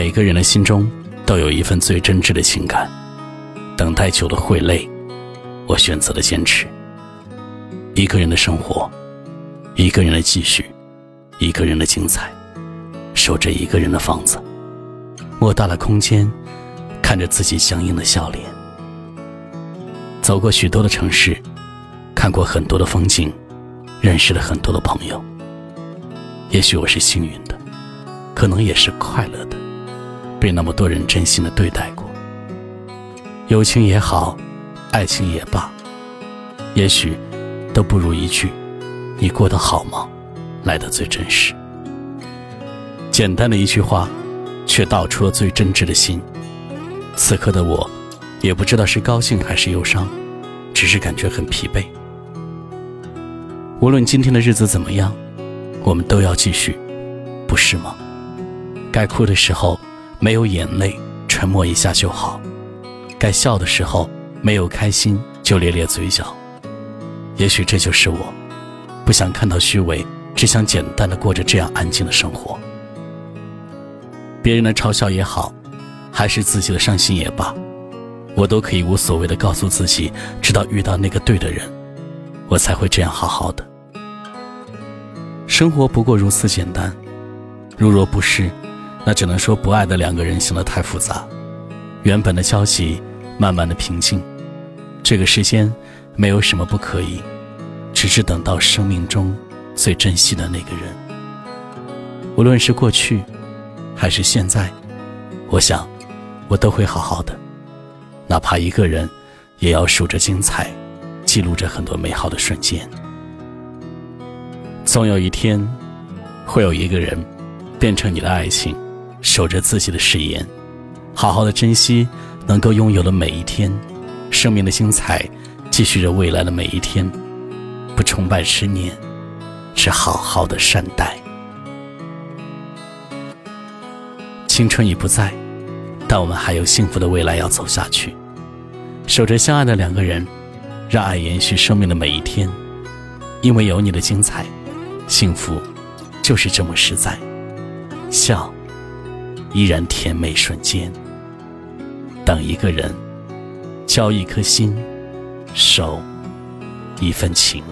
每个人的心中都有一份最真挚的情感，等待久了会累，我选择了坚持。一个人的生活，一个人的继续，一个人的精彩，守着一个人的房子，莫大了空间，看着自己相应的笑脸。走过许多的城市，看过很多的风景，认识了很多的朋友。也许我是幸运的，可能也是快乐的，被那么多人真心的对待过。友情也好，爱情也罢，也许。都不如一句“你过得好吗”来的最真实。简单的一句话，却道出了最真挚的心。此刻的我，也不知道是高兴还是忧伤，只是感觉很疲惫。无论今天的日子怎么样，我们都要继续，不是吗？该哭的时候没有眼泪，沉默一下就好；该笑的时候没有开心，就咧咧嘴角。也许这就是我，不想看到虚伪，只想简单的过着这样安静的生活。别人的嘲笑也好，还是自己的伤心也罢，我都可以无所谓的告诉自己，直到遇到那个对的人，我才会这样好好的。生活不过如此简单，如若不是，那只能说不爱的两个人想的太复杂。原本的交集，慢慢的平静，这个世间。没有什么不可以，只是等到生命中最珍惜的那个人。无论是过去，还是现在，我想，我都会好好的。哪怕一个人，也要数着精彩，记录着很多美好的瞬间。总有一天，会有一个人，变成你的爱情，守着自己的誓言，好好的珍惜能够拥有的每一天，生命的精彩。继续着未来的每一天，不崇拜执念，只好好的善待。青春已不在，但我们还有幸福的未来要走下去。守着相爱的两个人，让爱延续生命的每一天。因为有你的精彩，幸福就是这么实在。笑，依然甜美瞬间。等一个人，交一颗心。守一份情。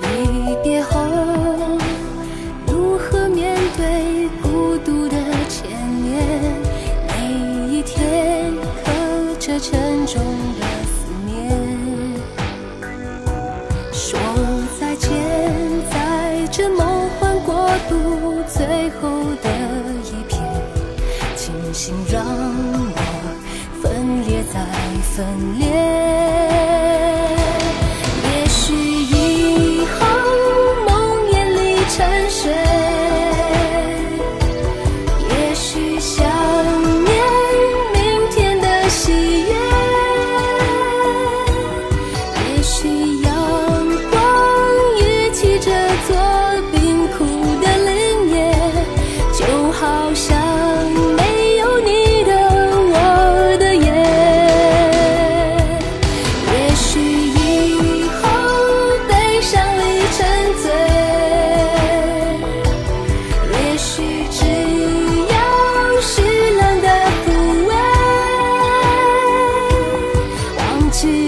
离别后，如何面对孤独的千年？每一天，刻着沉重的思念。说再见，在这梦幻国度最后的一片，清醒让我分裂再分裂。起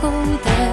后的